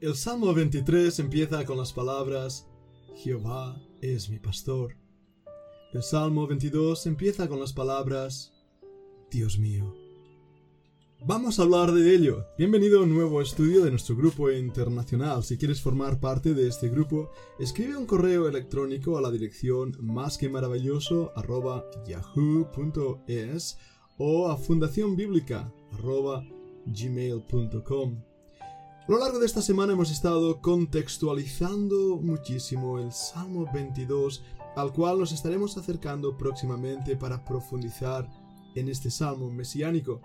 El Salmo 23 empieza con las palabras Jehová es mi pastor. El Salmo 22 empieza con las palabras Dios mío. Vamos a hablar de ello. Bienvenido a un nuevo estudio de nuestro grupo internacional. Si quieres formar parte de este grupo, escribe un correo electrónico a la dirección más que maravilloso o a fundacionbiblica.gmail.com. A lo largo de esta semana hemos estado contextualizando muchísimo el Salmo 22, al cual nos estaremos acercando próximamente para profundizar en este Salmo mesiánico.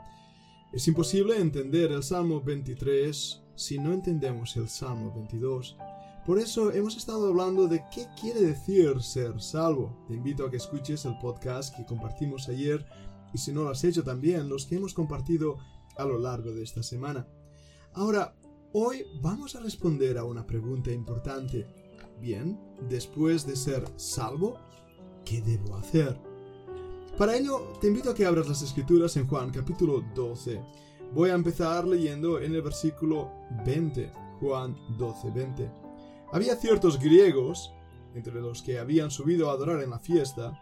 Es imposible entender el Salmo 23 si no entendemos el Salmo 22. Por eso hemos estado hablando de qué quiere decir ser salvo. Te invito a que escuches el podcast que compartimos ayer y si no lo has hecho también los que hemos compartido a lo largo de esta semana. Ahora, Hoy vamos a responder a una pregunta importante. Bien, después de ser salvo, ¿qué debo hacer? Para ello, te invito a que abras las escrituras en Juan capítulo 12. Voy a empezar leyendo en el versículo 20, Juan 12, 20. Había ciertos griegos, entre los que habían subido a adorar en la fiesta.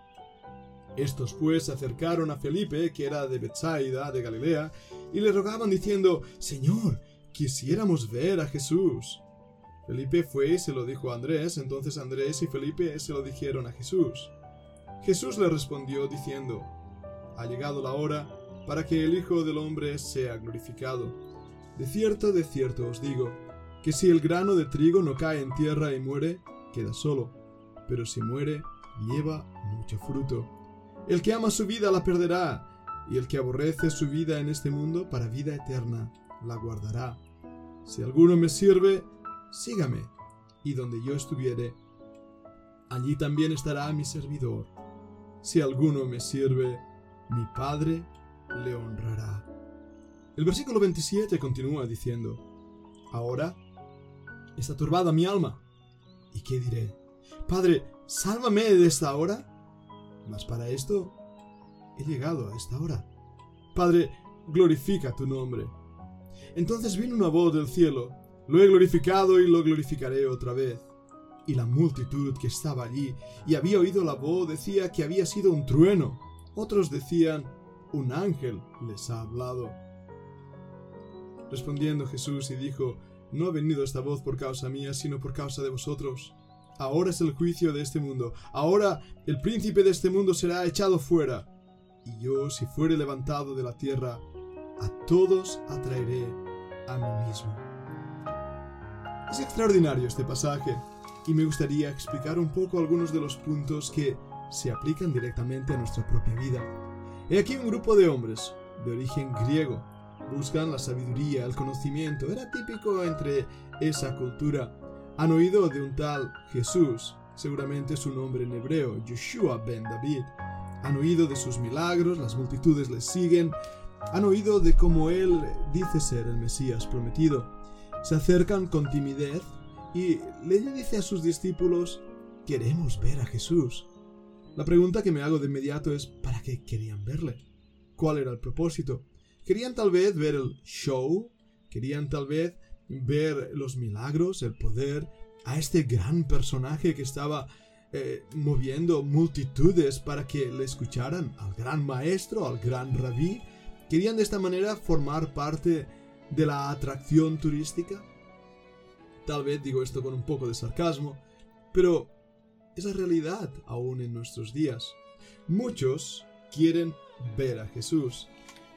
Estos pues se acercaron a Felipe, que era de Bethsaida, de Galilea, y le rogaban diciendo, Señor, quisiéramos ver a Jesús. Felipe fue y se lo dijo a Andrés, entonces Andrés y Felipe se lo dijeron a Jesús. Jesús le respondió diciendo, Ha llegado la hora para que el Hijo del Hombre sea glorificado. De cierto, de cierto os digo, que si el grano de trigo no cae en tierra y muere, queda solo, pero si muere, lleva mucho fruto. El que ama su vida la perderá, y el que aborrece su vida en este mundo para vida eterna la guardará. Si alguno me sirve, sígame, y donde yo estuviere, allí también estará mi servidor. Si alguno me sirve, mi Padre le honrará. El versículo 27 continúa diciendo, Ahora está turbada mi alma. ¿Y qué diré? Padre, sálvame de esta hora. Mas para esto he llegado a esta hora. Padre, glorifica tu nombre. Entonces vino una voz del cielo, lo he glorificado y lo glorificaré otra vez. Y la multitud que estaba allí y había oído la voz decía que había sido un trueno. Otros decían, un ángel les ha hablado. Respondiendo Jesús y dijo, No ha venido esta voz por causa mía, sino por causa de vosotros. Ahora es el juicio de este mundo. Ahora el príncipe de este mundo será echado fuera. Y yo, si fuere levantado de la tierra, a todos atraeré a mí mismo. Es extraordinario este pasaje y me gustaría explicar un poco algunos de los puntos que se aplican directamente a nuestra propia vida. He aquí un grupo de hombres de origen griego. Buscan la sabiduría, el conocimiento. Era típico entre esa cultura. Han oído de un tal Jesús, seguramente su nombre en hebreo, Yeshua ben David. Han oído de sus milagros, las multitudes les siguen, han oído de cómo Él dice ser el Mesías prometido. Se acercan con timidez y le dice a sus discípulos, queremos ver a Jesús. La pregunta que me hago de inmediato es, ¿para qué querían verle? ¿Cuál era el propósito? ¿Querían tal vez ver el show? ¿Querían tal vez ver los milagros, el poder, a este gran personaje que estaba eh, moviendo multitudes para que le escucharan, al gran maestro, al gran rabí? ¿Querían de esta manera formar parte de la atracción turística? Tal vez digo esto con un poco de sarcasmo, pero es la realidad aún en nuestros días. Muchos quieren ver a Jesús.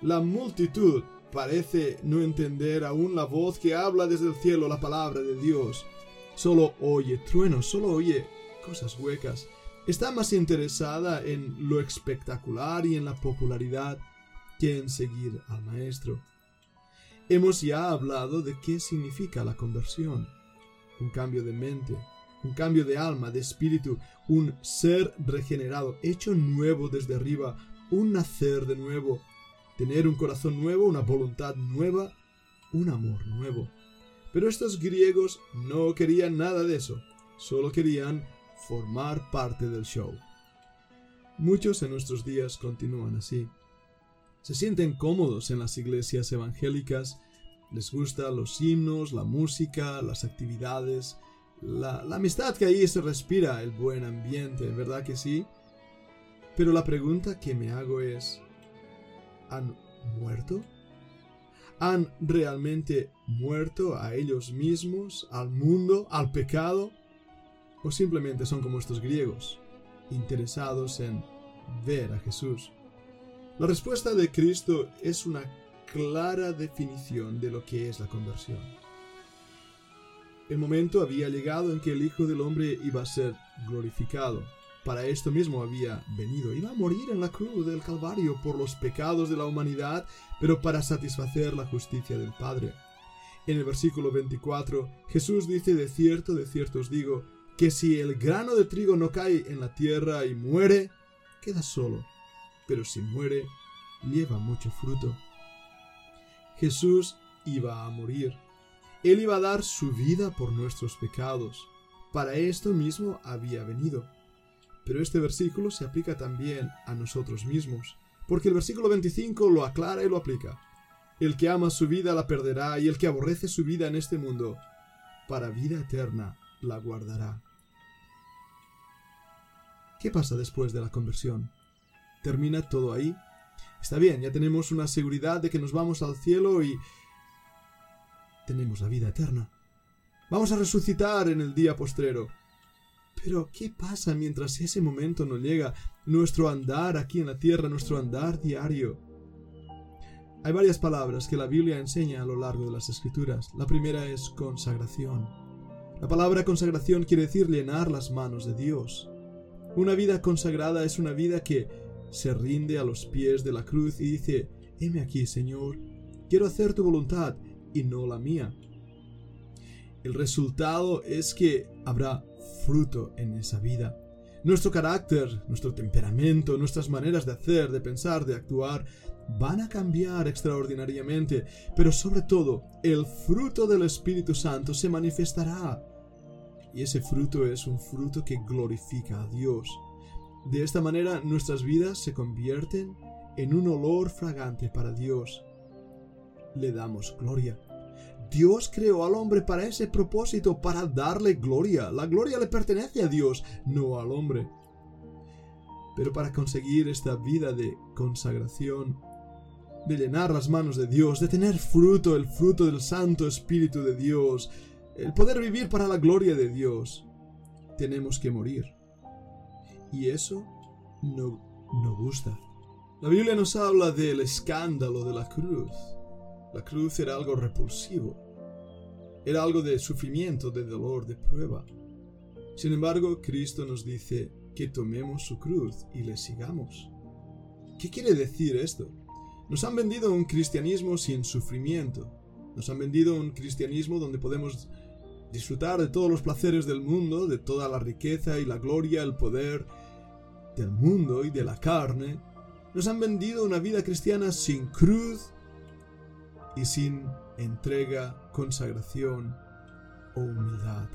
La multitud parece no entender aún la voz que habla desde el cielo la palabra de Dios. Solo oye truenos, solo oye cosas huecas. Está más interesada en lo espectacular y en la popularidad que en seguir al Maestro. Hemos ya hablado de qué significa la conversión. Un cambio de mente, un cambio de alma, de espíritu, un ser regenerado, hecho nuevo desde arriba, un nacer de nuevo, tener un corazón nuevo, una voluntad nueva, un amor nuevo. Pero estos griegos no querían nada de eso, solo querían formar parte del show. Muchos en nuestros días continúan así se sienten cómodos en las iglesias evangélicas Les gustan los himnos, la música, las actividades, la, la amistad que ahí se respira, el buen ambiente, ¿verdad que sí? Pero la pregunta que me hago es, ¿han muerto? ¿Han realmente muerto a ellos mismos, al mundo, al pecado? ¿O simplemente son como estos griegos, interesados en ver a Jesús? La respuesta de Cristo es una clara definición de lo que es la conversión. El momento había llegado en que el Hijo del Hombre iba a ser glorificado. Para esto mismo había venido. Iba a morir en la cruz del Calvario por los pecados de la humanidad, pero para satisfacer la justicia del Padre. En el versículo 24, Jesús dice, de cierto, de cierto os digo, que si el grano de trigo no cae en la tierra y muere, queda solo, pero si muere, lleva mucho fruto. Jesús iba a morir. Él iba a dar su vida por nuestros pecados. Para esto mismo había venido. Pero este versículo se aplica también a nosotros mismos, porque el versículo 25 lo aclara y lo aplica. El que ama su vida la perderá, y el que aborrece su vida en este mundo, para vida eterna la guardará. ¿Qué pasa después de la conversión? ¿Termina todo ahí? Está bien, ya tenemos una seguridad de que nos vamos al cielo y tenemos la vida eterna. Vamos a resucitar en el día postrero. Pero, ¿qué pasa mientras ese momento no llega? Nuestro andar aquí en la tierra, nuestro andar diario. Hay varias palabras que la Biblia enseña a lo largo de las escrituras. La primera es consagración. La palabra consagración quiere decir llenar las manos de Dios. Una vida consagrada es una vida que se rinde a los pies de la cruz y dice, heme aquí, Señor, quiero hacer tu voluntad y no la mía. El resultado es que habrá fruto en esa vida. Nuestro carácter, nuestro temperamento, nuestras maneras de hacer, de pensar, de actuar, van a cambiar extraordinariamente, pero sobre todo el fruto del Espíritu Santo se manifestará. Y ese fruto es un fruto que glorifica a Dios. De esta manera nuestras vidas se convierten en un olor fragante para Dios. Le damos gloria. Dios creó al hombre para ese propósito, para darle gloria. La gloria le pertenece a Dios, no al hombre. Pero para conseguir esta vida de consagración, de llenar las manos de Dios, de tener fruto, el fruto del Santo Espíritu de Dios, el poder vivir para la gloria de Dios, tenemos que morir. Y eso no, no gusta. La Biblia nos habla del escándalo de la cruz. La cruz era algo repulsivo. Era algo de sufrimiento, de dolor, de prueba. Sin embargo, Cristo nos dice que tomemos su cruz y le sigamos. ¿Qué quiere decir esto? Nos han vendido un cristianismo sin sufrimiento. Nos han vendido un cristianismo donde podemos disfrutar de todos los placeres del mundo, de toda la riqueza y la gloria, el poder del mundo y de la carne, nos han vendido una vida cristiana sin cruz y sin entrega, consagración o humildad.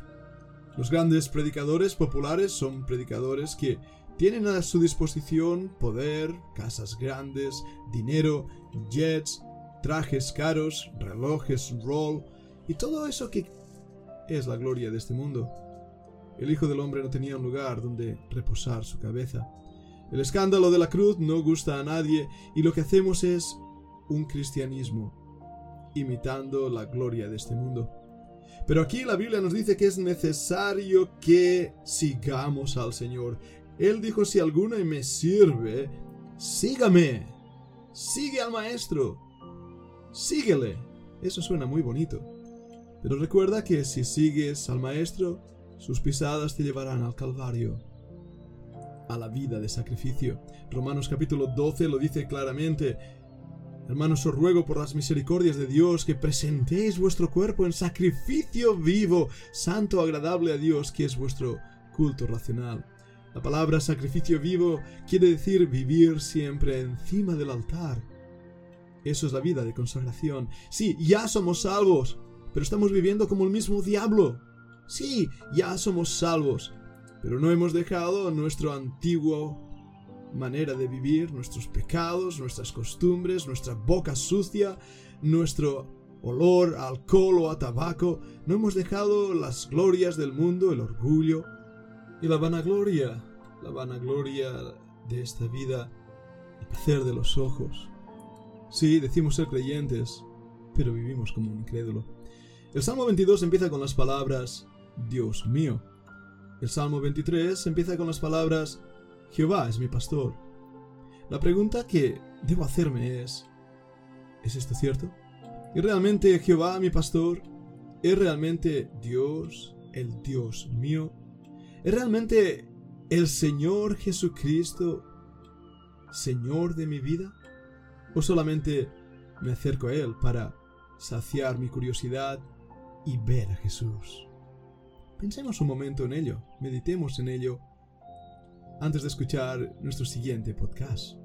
Los grandes predicadores populares son predicadores que tienen a su disposición poder, casas grandes, dinero, jets, trajes caros, relojes roll y todo eso que es la gloria de este mundo. El Hijo del Hombre no tenía un lugar donde reposar su cabeza. El escándalo de la cruz no gusta a nadie y lo que hacemos es un cristianismo, imitando la gloria de este mundo. Pero aquí la Biblia nos dice que es necesario que sigamos al Señor. Él dijo, si alguno me sirve, sígame. Sigue al Maestro. Síguele. Eso suena muy bonito. Pero recuerda que si sigues al Maestro, sus pisadas te llevarán al Calvario, a la vida de sacrificio. Romanos capítulo 12 lo dice claramente. Hermanos, os ruego por las misericordias de Dios que presentéis vuestro cuerpo en sacrificio vivo, santo, agradable a Dios, que es vuestro culto racional. La palabra sacrificio vivo quiere decir vivir siempre encima del altar. Eso es la vida de consagración. Sí, ya somos salvos, pero estamos viviendo como el mismo diablo. Sí, ya somos salvos, pero no hemos dejado nuestro antiguo manera de vivir, nuestros pecados, nuestras costumbres, nuestra boca sucia, nuestro olor a alcohol o a tabaco, no hemos dejado las glorias del mundo, el orgullo y la vanagloria, la vanagloria de esta vida, el placer de los ojos. Sí, decimos ser creyentes, pero vivimos como un incrédulo. El Salmo 22 empieza con las palabras Dios mío. El Salmo 23 empieza con las palabras Jehová es mi pastor. La pregunta que debo hacerme es ¿Es esto cierto? ¿Es realmente Jehová mi pastor? ¿Es realmente Dios, el Dios mío? ¿Es realmente el Señor Jesucristo, Señor de mi vida? ¿O solamente me acerco a Él para saciar mi curiosidad y ver a Jesús? Pensemos un momento en ello, meditemos en ello antes de escuchar nuestro siguiente podcast.